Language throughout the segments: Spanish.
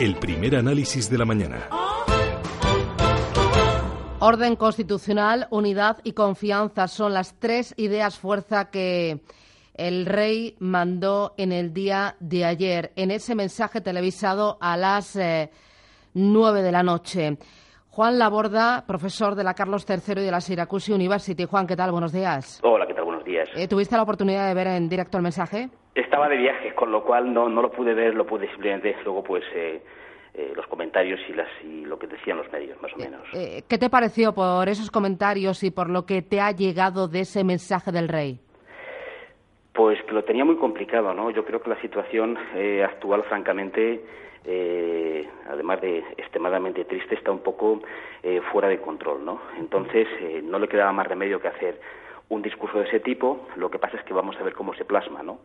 El primer análisis de la mañana. Orden constitucional, unidad y confianza son las tres ideas fuerza que el rey mandó en el día de ayer, en ese mensaje televisado a las eh, nueve de la noche. Juan Laborda, profesor de la Carlos III y de la Syracuse University. Juan, ¿qué tal? Buenos días. Hola, ¿qué tal? Buenos días. Eh, ¿Tuviste la oportunidad de ver en directo el mensaje? Estaba de viaje, con lo cual no, no lo pude ver, lo pude simplemente luego pues eh, eh, los comentarios y, las, y lo que decían los medios, más o menos. Eh, ¿Qué te pareció por esos comentarios y por lo que te ha llegado de ese mensaje del rey? Pues que lo tenía muy complicado, ¿no? Yo creo que la situación eh, actual, francamente, eh, además de extremadamente triste, está un poco eh, fuera de control, ¿no? Entonces, eh, no le quedaba más remedio que hacer un discurso de ese tipo, lo que pasa es que vamos a ver cómo se plasma, ¿no?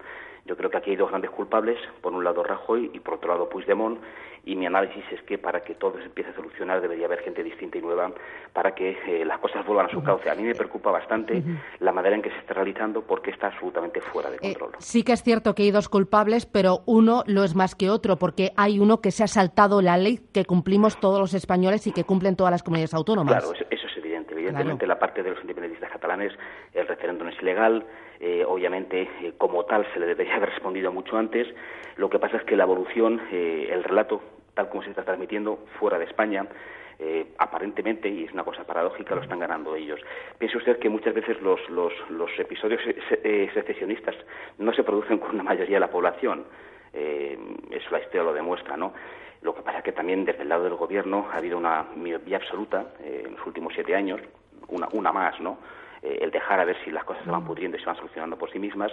Yo creo que aquí hay dos grandes culpables, por un lado Rajoy y por otro lado Puigdemont, y mi análisis es que para que todo se empiece a solucionar debería haber gente distinta y nueva para que eh, las cosas vuelvan a su cauce. A mí me preocupa bastante la manera en que se está realizando porque está absolutamente fuera de Eh, control. sí que es cierto que hay dos culpables, pero uno lo es más que otro, porque hay uno que se ha saltado la ley que cumplimos todos los españoles y que cumplen todas las comunidades autónomas. Claro, eso es evidente. Evidentemente, la parte de los independentistas catalanes, el referéndum es ilegal. eh, obviamente, eh, como tal, se le debería haber respondido mucho antes. Lo que pasa es que la evolución, eh, el relato, tal como se está transmitiendo fuera de España, eh, aparentemente, y es una cosa paradójica, lo están ganando ellos. Piense usted que muchas veces los, los, los episodios eh, secesionistas no se producen con una mayoría de la población. Eh, eso la historia lo demuestra, ¿no? Lo que pasa es que también desde el lado del gobierno ha habido una miopía absoluta en los últimos siete años, una, una más, ¿no? Eh, el dejar a ver si las cosas se van pudriendo y se van solucionando por sí mismas.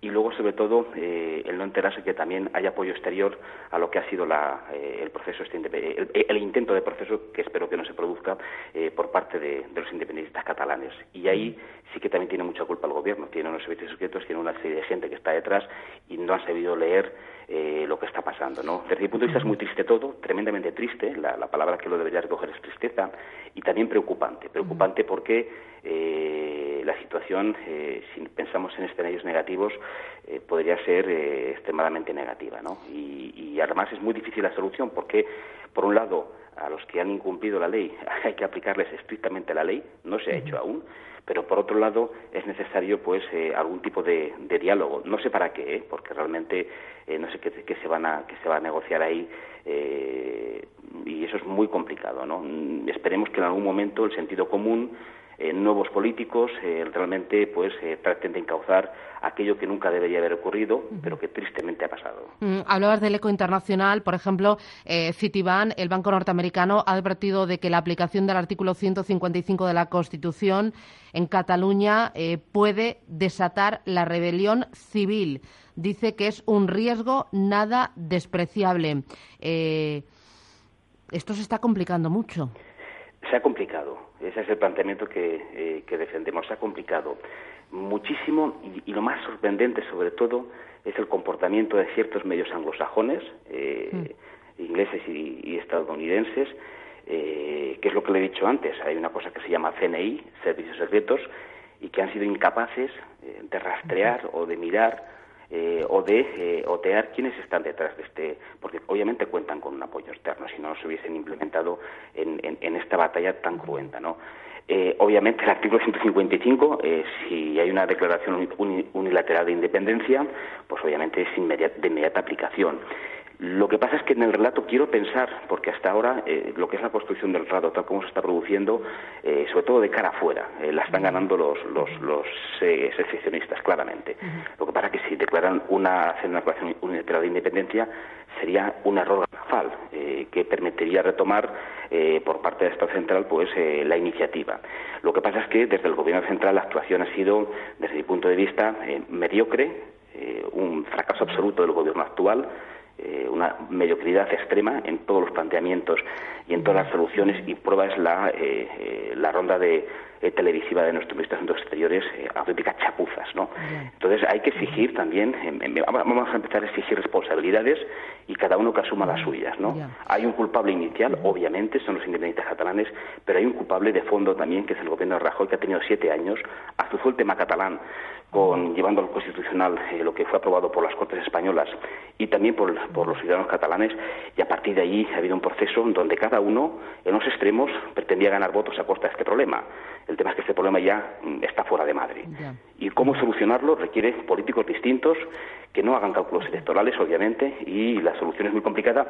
Y luego sobre todo eh, el no enterarse que también hay apoyo exterior a lo que ha sido la, eh, el proceso este el, el intento de proceso que espero que no se produzca eh, por parte de, de los independentistas catalanes. Y ahí sí que también tiene mucha culpa el gobierno. Tiene unos servicios secretos tiene una serie de gente que está detrás y no han sabido leer eh, lo que está pasando no desde mi punto de vista es muy triste todo tremendamente triste. La, la palabra que lo debería recoger es tristeza y también preocupante. Preocupante porque eh, la situación eh, si pensamos en escenarios negativos eh, podría ser eh, extremadamente negativa ¿no? y, y además es muy difícil la solución porque por un lado a los que han incumplido la ley hay que aplicarles estrictamente la ley no se ha hecho aún pero por otro lado es necesario pues eh, algún tipo de, de diálogo no sé para qué ¿eh? porque realmente eh, no sé qué, qué se van a qué se va a negociar ahí eh, y eso es muy complicado no Mm, esperemos que en algún momento el sentido común eh, nuevos políticos eh, realmente pues eh, traten de encauzar aquello que nunca debería haber ocurrido pero que tristemente ha pasado Mm, hablabas del eco internacional, por ejemplo, eh, Citibank, el banco norteamericano, ha advertido de que la aplicación del artículo 155 de la Constitución en Cataluña eh, puede desatar la rebelión civil. Dice que es un riesgo nada despreciable. Esto se está complicando mucho. Se ha complicado. Ese es el planteamiento que, eh, que defendemos. Se ha complicado muchísimo y, y lo más sorprendente, sobre todo, es el comportamiento de ciertos medios anglosajones, eh, ingleses y, y estadounidenses, eh, que es lo que le he dicho antes. Hay una cosa que se llama CNI, Servicios Secretos, y que han sido incapaces de rastrear o de mirar eh, o de eh, otear quiénes están detrás de este, porque obviamente cuentan con un apoyo externo, si no se hubiesen implementado en, en, en esta batalla tan cruenta, ¿no? Eh, obviamente el artículo 155, eh, si hay una declaración uni- uni- unilateral de independencia, pues obviamente es inmedia- de inmediata aplicación. Lo que pasa es que en el relato quiero pensar, porque hasta ahora eh, lo que es la construcción del relato, tal como se está produciendo, eh, sobre todo de cara afuera, eh, la están ganando los, los, los eh, secesionistas, claramente. Lo que pasa es que si declaran una, hacen una declaración unilateral de independencia, sería un error pactual que permitiría retomar por parte del Estado central pues la iniciativa. Lo que pasa es que desde el Gobierno central la actuación ha sido, desde mi punto de vista, mediocre, un fracaso absoluto del Gobierno actual eh, una mediocridad extrema en todos los planteamientos y en todas las soluciones y prueba es la, eh, eh, la ronda de televisiva de nuestros ministros de Asuntos Exteriores, auténticas chapuzas, ¿no? Entonces hay que exigir también, vamos a empezar a exigir responsabilidades y cada uno que asuma las suyas, ¿no? Hay un culpable inicial, obviamente, son los independentistas catalanes, pero hay un culpable de fondo también, que es el gobierno de Rajoy, que ha tenido siete años, azuzó el tema catalán, con, llevando al constitucional eh, lo que fue aprobado por las Cortes Españolas y también por, los ciudadanos catalanes, y a partir de allí ha habido un proceso donde cada uno, en los extremos, pretendía ganar votos a costa de este problema. El tema es que este problema ya mm, está fuera de Madrid. Y cómo solucionarlo requiere políticos distintos que no hagan cálculos electorales, obviamente, y la solución es muy complicada,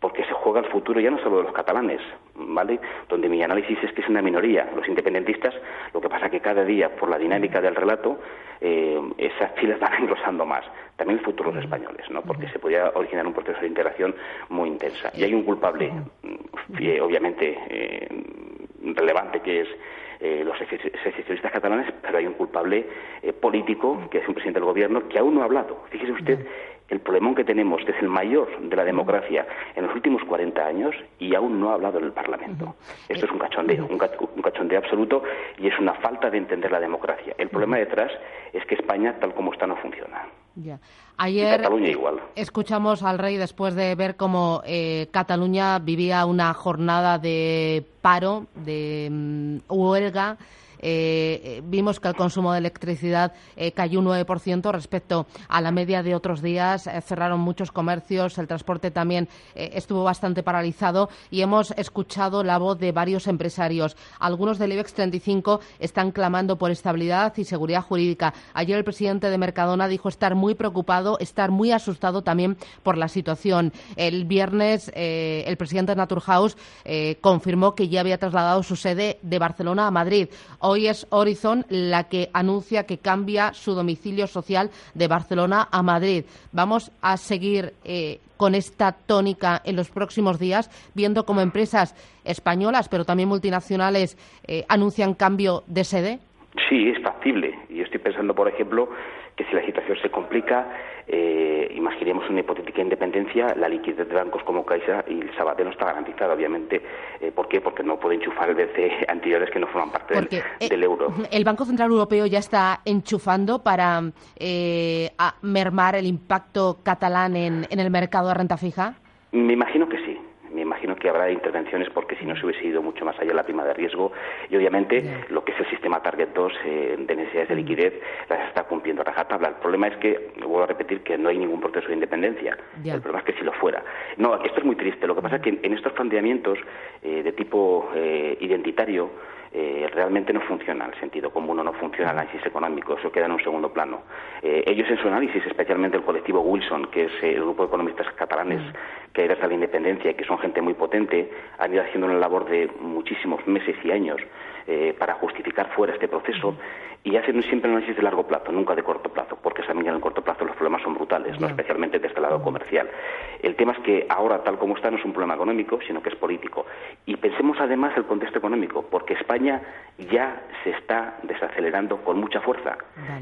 porque se juega el futuro ya no solo de los catalanes, ¿vale? Donde mi análisis es que es una minoría, los independentistas, lo que pasa que cada día, por la dinámica del relato, eh, esas filas van engrosando más. También el futuro de los españoles, ¿no? Porque se podría originar un proceso de integración muy intensa. Y hay un culpable, mm, obviamente, eh, relevante, que es eh, los secesionistas catalanes, pero hay un culpable político, que es un presidente del gobierno, que aún no ha hablado. Fíjese usted el problemón que tenemos, que es el mayor de la democracia en los últimos 40 años y aún no ha hablado en el Parlamento. Esto es un cachondeo, un, cachondeo absoluto y es una falta de entender la democracia. El problema detrás es que España, tal como está, no funciona. Ayer escuchamos al rey después de ver cómo eh, Cataluña vivía una jornada de paro, de mm, huelga. Eh, eh, vimos que el consumo de electricidad eh, cayó un 9% respecto a la media de otros días. cerraron muchos comercios, el transporte también estuvo bastante paralizado y hemos escuchado la voz de varios empresarios. Algunos del IBEX 35 están clamando por estabilidad y seguridad jurídica. Ayer el presidente de Mercadona dijo estar muy preocupado, estar muy asustado también por la situación. El viernes el presidente de Naturhaus confirmó que ya había trasladado su sede de Barcelona a Madrid. Es Horizon la que anuncia que cambia su domicilio social de Barcelona a Madrid. Vamos a seguir eh, con esta tónica en los próximos días, viendo cómo empresas españolas, pero también multinacionales, eh, anuncian cambio de sede. Sí, es factible. Y estoy pensando, por ejemplo, que si la situación se complica, eh, imaginemos una hipotética independencia, la liquidez de bancos como Caixa y el Sabate no está garantizada, obviamente. Eh, ¿Por qué? Porque no puede enchufar el BCE anteriores que no forman parte del, eh, del, euro. ¿El Banco Central Europeo ya está enchufando para eh, mermar el impacto catalán en, en el mercado de renta fija? Me imagino que sí que habrá intervenciones porque si no se hubiese ido mucho más allá la prima de riesgo y obviamente lo que es el sistema Target 2 eh, de necesidades de liquidez las está cumpliendo a rajatabla. El problema es que, vuelvo a repetir, que no hay ningún proceso de independencia. El problema es que si lo fuera. No, esto es muy triste. Lo que pasa es que en estos planteamientos eh, de tipo eh, identitario, eh, realmente no funciona el sentido común, no funciona el análisis económico, eso queda en un segundo plano. Eh, ellos en su análisis, especialmente el colectivo Wilson, que es el grupo de economistas catalanes que hay desde la independencia y que son gente muy potente, han ido haciendo una labor de muchísimos meses y años eh, para justificar fuera este proceso y hacen siempre un análisis de largo plazo, nunca de corto plazo, porque también en el corto plazo los problemas son brutales, ¿no? especialmente desde el lado comercial. El tema es que ahora, tal como está, no es un problema económico, sino que es político. Y pensemos además el contexto económico, porque España ya se está desacelerando con mucha fuerza.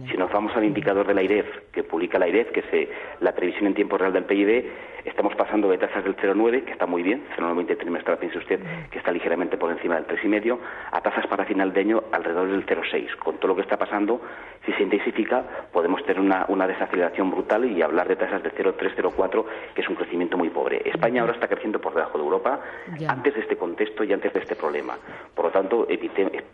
Si nos vamos al indicador de la IREF, que publica la IREF, que es eh, la previsión en tiempo real del PIB, estamos pasando de tasas del 0,9, que está muy bien, 0,90 trimestral, piense usted, que está ligeramente por encima del 3,5, a tasas para final de año alrededor del 0,6. Con todo lo que está pasando, si se intensifica, podemos tener una, una desaceleración brutal y hablar de tasas de 0,3, 0,4, que es un crecimiento muy pobre. España ahora está creciendo por debajo de Europa antes de este contexto y antes de este problema. Por lo tanto,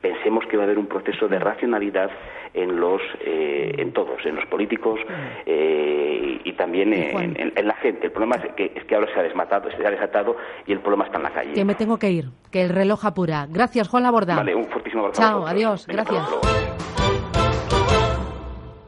pensemos que va a haber un proceso de racionalidad en los, eh, en todos, en los políticos eh, y también en, la gente. El problema es que, es que ahora se ha, desmatado, se ha desatado y el problema está en la calle. Que me tengo que ir, que el reloj apura. Gracias, Juan Laborda. Vale, un fortísimo abrazo. Chao, adiós, gracias.